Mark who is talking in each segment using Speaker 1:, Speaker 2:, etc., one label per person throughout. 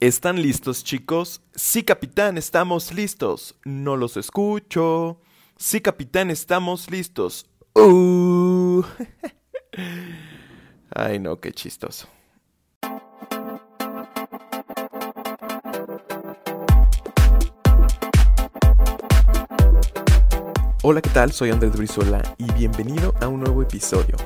Speaker 1: ¿Están listos, chicos? Sí, capitán, estamos listos. No los escucho. Sí, capitán, estamos listos. Uh. Ay, no, qué chistoso. Hola, ¿qué tal? Soy Andrés Brizuela y bienvenido a un nuevo episodio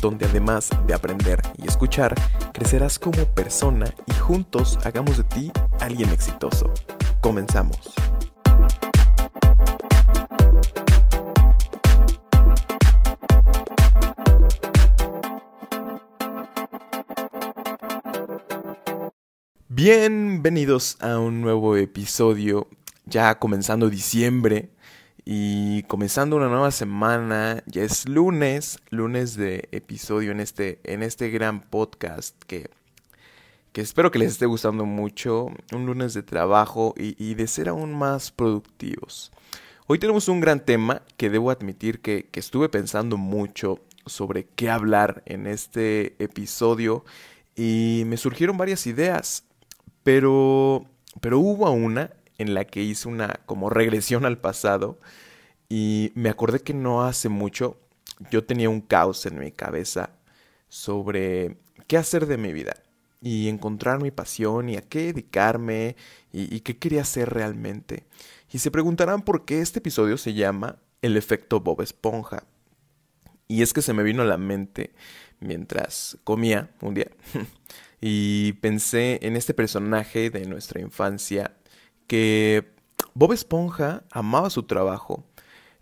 Speaker 1: donde además de aprender y escuchar, crecerás como persona y juntos hagamos de ti alguien exitoso. Comenzamos. Bienvenidos a un nuevo episodio, ya comenzando diciembre. Y comenzando una nueva semana, ya es lunes, lunes de episodio en este, en este gran podcast que, que espero que les esté gustando mucho, un lunes de trabajo y, de ser aún más productivos. Hoy tenemos un gran tema que debo admitir que, que estuve pensando mucho sobre qué hablar en este episodio y me surgieron varias ideas, pero, pero hubo una en la que hice una como regresión al pasado y me acordé que no hace mucho yo tenía un caos en mi cabeza sobre qué hacer de mi vida y encontrar mi pasión y a qué dedicarme y, qué quería hacer realmente. Y se preguntarán por qué este episodio se llama El efecto Bob Esponja. Y es que se me vino a la mente mientras comía un día y pensé en este personaje de nuestra infancia que Bob Esponja amaba su trabajo.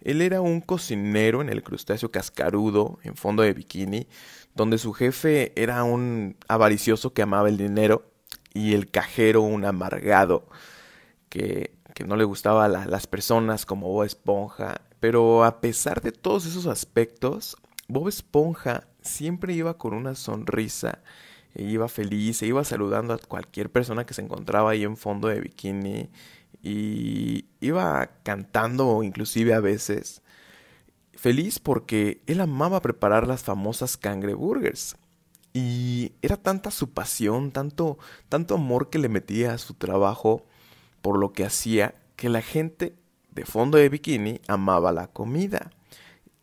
Speaker 1: Él era un cocinero en el crustáceo cascarudo, en fondo de bikini, donde su jefe era un avaricioso que amaba el dinero y el cajero un amargado que, que no le gustaba a las personas como Bob Esponja. Pero a pesar de todos esos aspectos, Bob Esponja siempre iba con una sonrisa iba feliz, e iba saludando a cualquier persona que se encontraba ahí en fondo de bikini y iba cantando inclusive a veces. Feliz porque él amaba preparar las famosas cangreburgers. Y era tanta su pasión, tanto, tanto amor que le metía a su trabajo por lo que hacía, que la gente de fondo de bikini amaba la comida.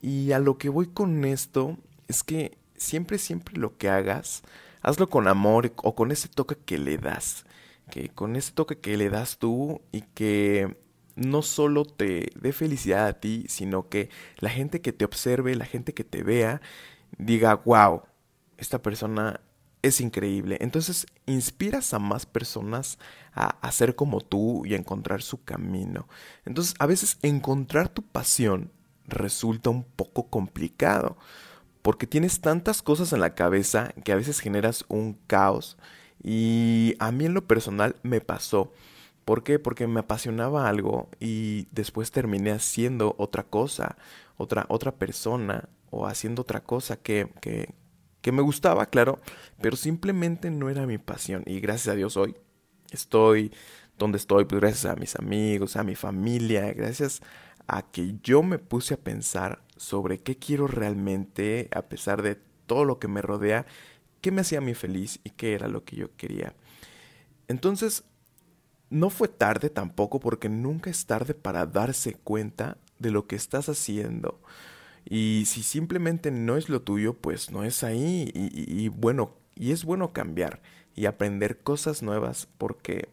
Speaker 1: Y a lo que voy con esto es que siempre, siempre lo que hagas, hazlo con amor o con ese toque que le das. Que con ese toque que le das tú y que no solo te dé felicidad a ti, sino que la gente que te observe, la gente que te vea, diga, wow, esta persona es increíble. Entonces inspiras a más personas a, hacer ser como tú y a encontrar su camino. Entonces a veces encontrar tu pasión resulta un poco complicado porque tienes tantas cosas en la cabeza que a veces generas un caos. Y a mí en lo personal me pasó. ¿Por qué? Porque me apasionaba algo y después terminé haciendo otra cosa, otra, otra persona o haciendo otra cosa que, que, que me gustaba, claro, pero simplemente no era mi pasión. Y gracias a Dios hoy estoy donde estoy, pues gracias a mis amigos, a mi familia, gracias a que yo me puse a pensar sobre qué quiero realmente, a pesar de todo lo que me rodea, qué me hacía a mí feliz y qué era lo que yo quería. Entonces, no fue tarde tampoco porque nunca es tarde para darse cuenta de lo que estás haciendo. Y si simplemente no es lo tuyo, pues no es ahí. Y, bueno, y es bueno cambiar y aprender cosas nuevas porque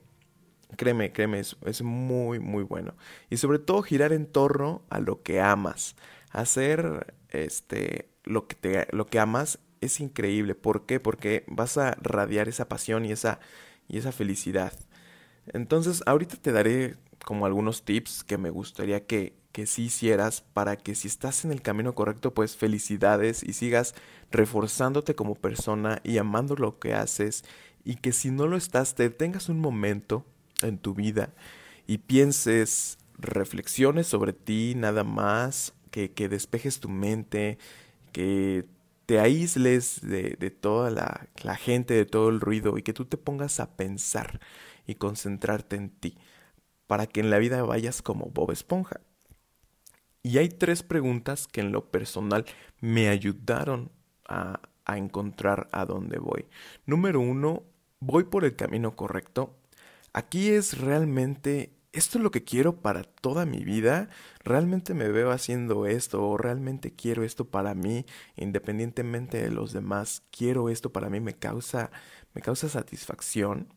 Speaker 1: Créeme, créeme, es, muy, muy bueno. Y sobre todo girar en torno a lo que amas. Hacer este, lo, que te, lo que amas es increíble. ¿Por qué? Porque vas a radiar esa pasión y esa, y esa felicidad. Entonces, ahorita te daré como algunos tips que me gustaría que, que sí hicieras para que si estás en el camino correcto, pues felicidades y sigas reforzándote como persona y amando lo que haces y que si no lo estás, te tengas un momento en tu vida y pienses, reflexiones sobre ti nada más, que, despejes tu mente, que te aísles de, toda la, gente, de todo el ruido y que tú te pongas a pensar y concentrarte en ti para que en la vida vayas como Bob Esponja. Y hay tres preguntas que en lo personal me ayudaron a, a encontrar a dónde voy. Número uno, ¿voy por el camino correcto? Aquí es realmente, ¿esto es lo que quiero para toda mi vida? ¿Realmente me veo haciendo esto o realmente quiero esto para mí independientemente de los demás? ¿Quiero esto para mí? ¿Me causa, me causa satisfacción?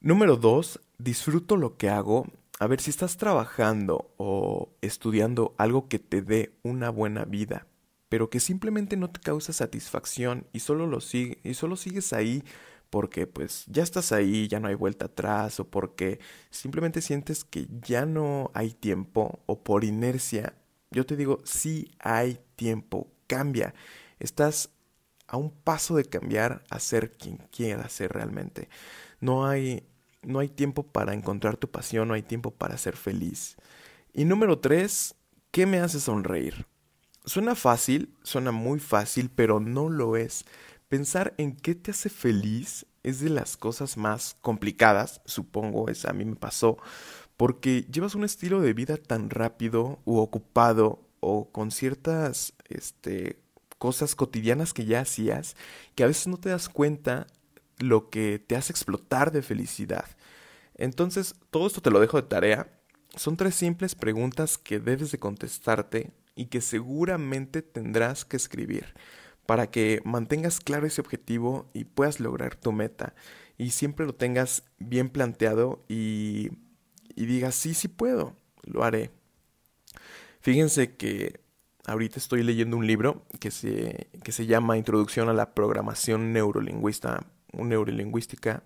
Speaker 1: Número dos, disfruto lo que hago. A ver, si estás trabajando o estudiando algo que te dé una buena vida, pero que simplemente no te causa satisfacción y solo lo y solo sigues ahí porque pues ya estás ahí, ya no hay vuelta atrás o porque simplemente sientes que ya no hay tiempo o por inercia, yo te digo, sí hay tiempo, cambia. Estás a un paso de cambiar a ser quien quieras ser realmente. No hay no hay tiempo para encontrar tu pasión, no hay tiempo para ser feliz. Y número tres, ¿qué me hace sonreír? Suena fácil, suena muy fácil, pero no lo es. Pensar en qué te hace feliz es de las cosas más complicadas, supongo, es a mí me pasó, porque llevas un estilo de vida tan rápido u ocupado o con ciertas este, cosas cotidianas que ya hacías que a veces no te das cuenta lo que te hace explotar de felicidad. Entonces, todo esto te lo dejo de tarea. Son tres simples preguntas que debes de contestarte y que seguramente tendrás que escribir para que mantengas claro ese objetivo y puedas lograr tu meta y siempre lo tengas bien planteado y, y digas, sí, sí puedo, lo haré. Fíjense que ahorita estoy leyendo un libro que se, que se llama Introducción a la Programación Neurolingüista neurolingüística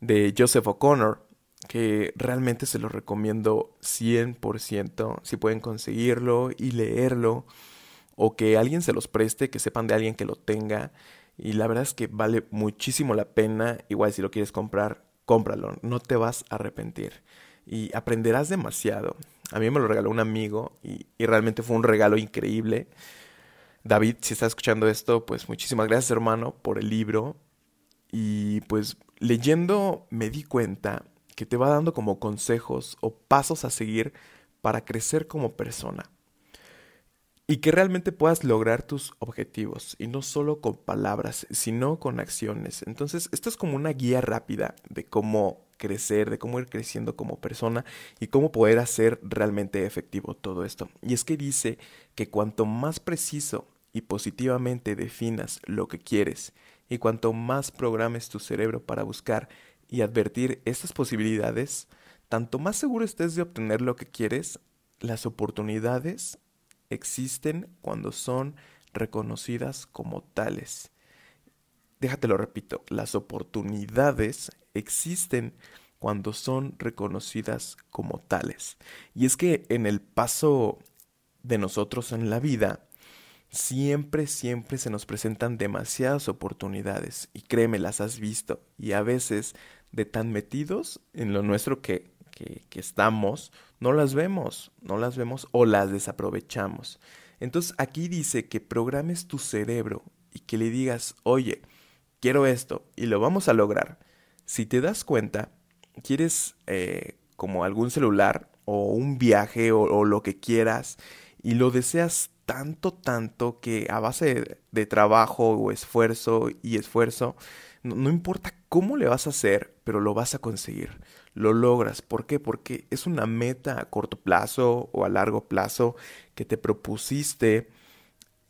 Speaker 1: de Joseph O'Connor, que realmente se lo recomiendo 100%, si pueden conseguirlo y leerlo, o que alguien se los preste, que sepan de alguien que lo tenga. Y la verdad es que vale muchísimo la pena, igual si lo quieres comprar, cómpralo, no te vas a arrepentir. Y aprenderás demasiado. A mí me lo regaló un amigo y, y realmente fue un regalo increíble. David, si estás escuchando esto, pues muchísimas gracias hermano por el libro. Y pues leyendo me di cuenta que te va dando como consejos o pasos a seguir para crecer como persona. Y que realmente puedas lograr tus objetivos, y no solo con palabras, sino con acciones. Entonces, esto es como una guía rápida de cómo crecer, de cómo ir creciendo como persona y cómo poder hacer realmente efectivo todo esto. Y es que dice que cuanto más preciso y positivamente definas lo que quieres y cuanto más programes tu cerebro para buscar y advertir estas posibilidades, tanto más seguro estés de obtener lo que quieres, las oportunidades existen cuando son reconocidas como tales. Déjate lo repito, las oportunidades existen cuando son reconocidas como tales. Y es que en el paso de nosotros en la vida, Siempre, siempre se nos presentan demasiadas oportunidades y créeme, las has visto y a veces de tan metidos en lo nuestro que, que, estamos, no las vemos, no las vemos o las desaprovechamos. Entonces aquí dice que programes tu cerebro y que le digas, oye, quiero esto y lo vamos a lograr. Si te das cuenta, quieres eh, como algún celular o un viaje o, o lo que quieras y lo deseas tanto, tanto que a base de, trabajo o esfuerzo y esfuerzo, no, importa cómo le vas a hacer, pero lo vas a conseguir. Lo logras. ¿Por qué? Porque es una meta a corto plazo o a largo plazo que te propusiste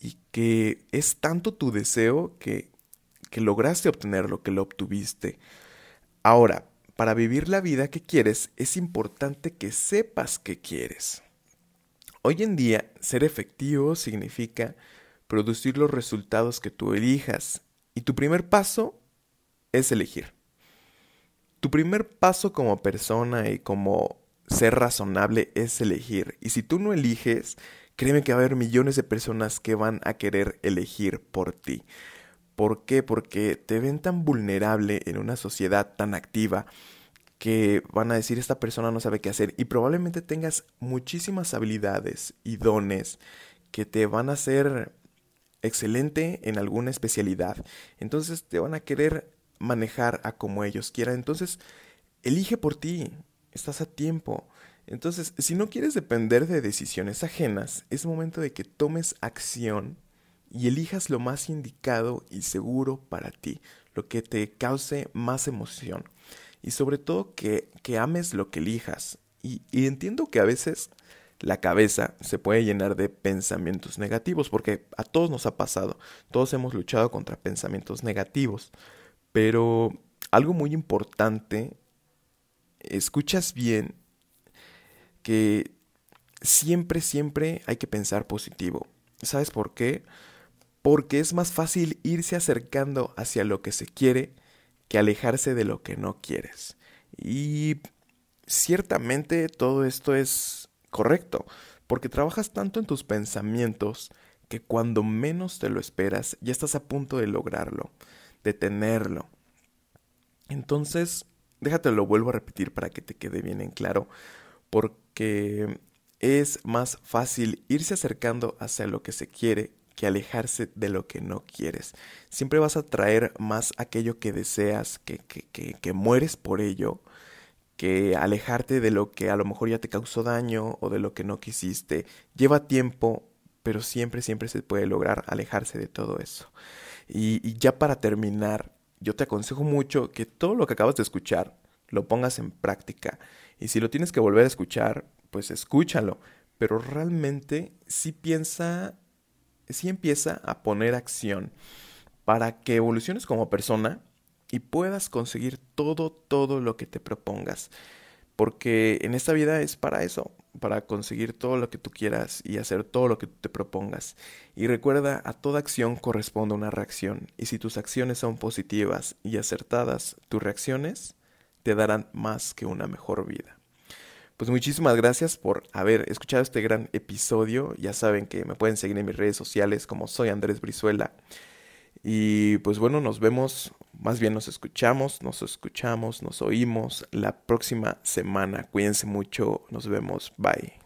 Speaker 1: y que es tanto tu deseo que, que lograste obtenerlo, que lo obtuviste. Ahora, para vivir la vida que quieres, es importante que sepas que quieres. Hoy en día, ser efectivo significa producir los resultados que tú elijas. Y tu primer paso es elegir. Tu primer paso como persona y como ser razonable es elegir. Y si tú no eliges, créeme que va a haber millones de personas que van a querer elegir por ti. ¿Por qué? Porque te ven tan vulnerable en una sociedad tan activa que van a decir esta persona no sabe qué hacer y probablemente tengas muchísimas habilidades y dones que te van a hacer excelente en alguna especialidad. Entonces te van a querer manejar a como ellos quieran. Entonces, elige por ti. Estás a tiempo. Entonces, si no quieres depender de decisiones ajenas, es momento de que tomes acción y elijas lo más indicado y seguro para ti, lo que te cause más emoción. Y sobre todo que, que ames lo que elijas. Y, y entiendo que a veces la cabeza se puede llenar de pensamientos negativos, porque a todos nos ha pasado, todos hemos luchado contra pensamientos negativos, pero algo muy importante, escuchas bien que siempre, siempre hay que pensar positivo. ¿Sabes por qué? Porque es más fácil irse acercando hacia lo que se quiere que alejarse de lo que no quieres. Y ciertamente todo esto es correcto, porque trabajas tanto en tus pensamientos que cuando menos te lo esperas ya estás a punto de lograrlo, de tenerlo. Entonces, déjate lo vuelvo a repetir para que te quede bien en claro, porque es más fácil irse acercando hacia lo que se quiere que alejarse de lo que no quieres. Siempre vas a traer más aquello que deseas, que, que, que, que mueres por ello, que alejarte de lo que a lo mejor ya te causó daño o de lo que no quisiste. Lleva tiempo, pero siempre, siempre se puede lograr alejarse de todo eso. Y, ya para terminar, yo te aconsejo mucho que todo lo que acabas de escuchar lo pongas en práctica. Y si lo tienes que volver a escuchar, pues escúchalo. Pero realmente sí piensa, sí empieza a poner acción para que evoluciones como persona y puedas conseguir todo, todo lo que te propongas. Porque en esta vida es para eso, para conseguir todo lo que tú quieras y hacer todo lo que te propongas. Y recuerda, a toda acción corresponde una reacción. Y si tus acciones son positivas y acertadas, tus reacciones te darán más que una mejor vida. Pues muchísimas gracias por haber escuchado este gran episodio. Ya saben que me pueden seguir en mis redes sociales como soy Andrés Brizuela. Y pues bueno, nos vemos, más bien nos escuchamos, nos escuchamos, nos oímos la próxima semana. Cuídense mucho, nos vemos, bye.